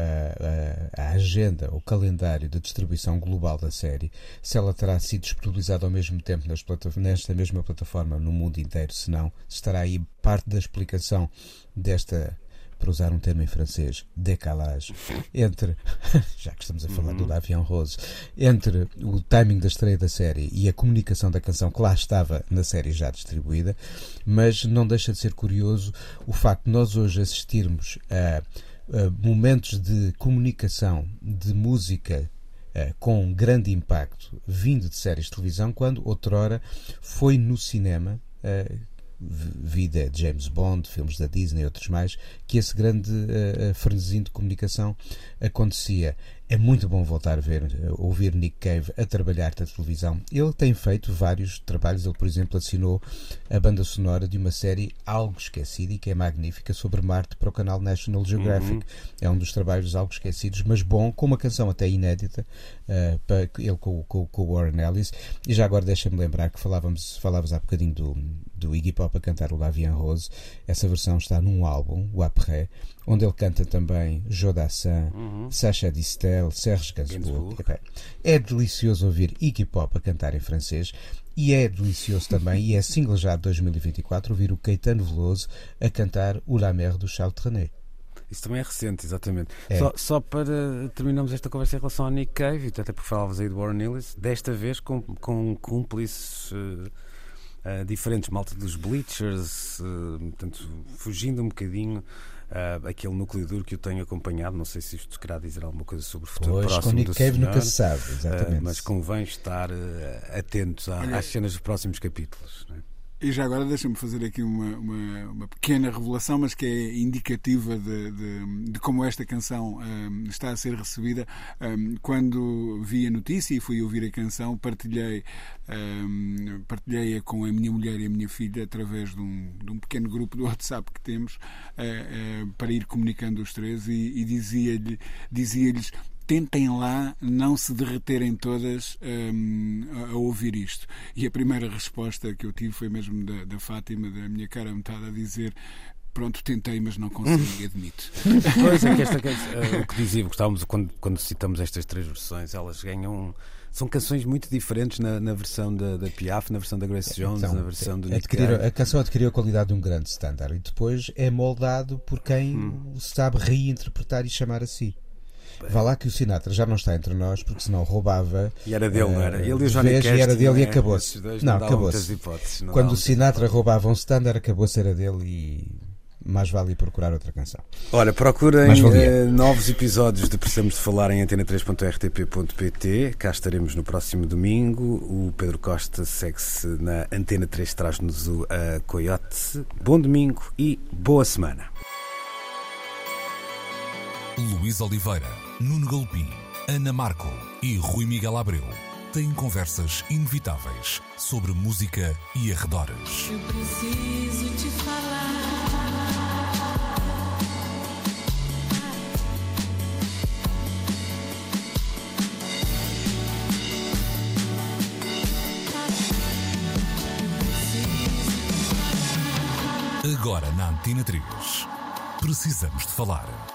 S2: a, a, a, agenda, o calendário de distribuição global da série, se ela terá sido disponibilizada ao mesmo tempo nas nesta mesma plataforma no mundo inteiro, se não, estará aí parte da explicação desta para usar um termo em francês, décalage, entre, (laughs) já que estamos a falar uhum. do Davian Rose, entre o timing da estreia da série e a comunicação da canção que lá estava na série já distribuída, mas não deixa de ser curioso o facto de nós hoje assistirmos a, a momentos de comunicação de música com grande impacto vindo de séries de televisão, quando outrora foi no cinema vida de James Bond, filmes da Disney e outros mais, que esse grande uh, de comunicação acontecia. É muito bom voltar a ver, a ouvir Nick Cave a trabalhar na televisão. Ele tem feito vários trabalhos. Ele, por exemplo, assinou a banda sonora de uma série algo esquecida e que é magnífica sobre Marte para o canal National Geographic. Uhum. É um dos trabalhos algo esquecidos, mas bom, com uma canção até inédita, uh, para ele com, com, com o Warren Ellis. E já agora deixa-me lembrar que falávamos, falávamos há bocadinho do, do Iggy Pop a cantar o Lavian Rose. Essa versão está num álbum, o Après, onde ele canta também Jodassin, uhum. Sacha Distel, Serge Gainsbourg. É delicioso ouvir Iggy Pop a cantar em francês. E é delicioso também, e é single já de 2024, ouvir o Caetano Veloso a cantar O La Mer do Charles Trenet.
S1: Isso também é recente, exatamente. É. Só, só, para terminarmos esta conversa em relação ao Nick Cave, até porque falavas aí de Warren Ellis, desta vez com, com cúmplices uh, uh, diferentes, malta dos Bleachers, uh, portanto, fugindo um bocadinho uh, aquele núcleo duro que eu tenho acompanhado. Não sei se isto querá dizer alguma coisa sobre o futuro
S2: pois,
S1: próximo do
S2: Cave
S1: senhor,
S2: nunca se sabe, exatamente.
S1: mas convém estar atentos às cenas dos próximos capítulos. Não é?
S3: E já agora deixa-me fazer aqui uma, uma, uma, pequena revelação, mas que é indicativa de, de, de como esta canção um, está a ser recebida. Um, quando vi a notícia e fui ouvir a canção, partilhei, um, partilhei-a com a minha mulher e a minha filha através de um, de um pequeno grupo do WhatsApp que temos uh, uh, para ir comunicando os três e, e dizia-lhes dizia tentem lá não se derreterem todas um, a, a, ouvir isto. E a primeira resposta que eu tive foi mesmo da, da Fátima, da minha cara metade, a dizer pronto, tentei, mas não consegui, (laughs) admito.
S1: Pois é que esta, (laughs) uh, o que dizia, gostávamos, quando, quando citamos estas três versões, elas ganham. São canções muito diferentes na, na versão da, da, Piaf, na versão da Grace Jones, então, na versão do Nick
S2: A canção adquiriu a qualidade de um grande standard e depois é moldado por quem hum. sabe reinterpretar e chamar a si. Vá lá que o Sinatra já não está entre nós, porque senão roubava.
S1: E era dele, uh, não era?
S2: Ele e o Johnny Cash, e era dele e acabou-se. Não, não acabou-se. Quando o Sinatra roubava um standard, acabou-se, era dele e mais vale procurar outra canção.
S1: Olha, procurem uh, novos episódios de Precisamos de Falar em antena3.rtp.pt. Cá estaremos no próximo domingo. O Pedro Costa segue-se na Antena 3, traz-nos o uh, Coyote. Bom domingo e boa semana.
S5: Luís Oliveira, Nuno Galpim, Ana Marco e Rui Miguel Abreu têm conversas inevitáveis sobre música e arredores.
S6: Eu preciso te falar.
S5: Agora na Antena 3. Precisamos de falar.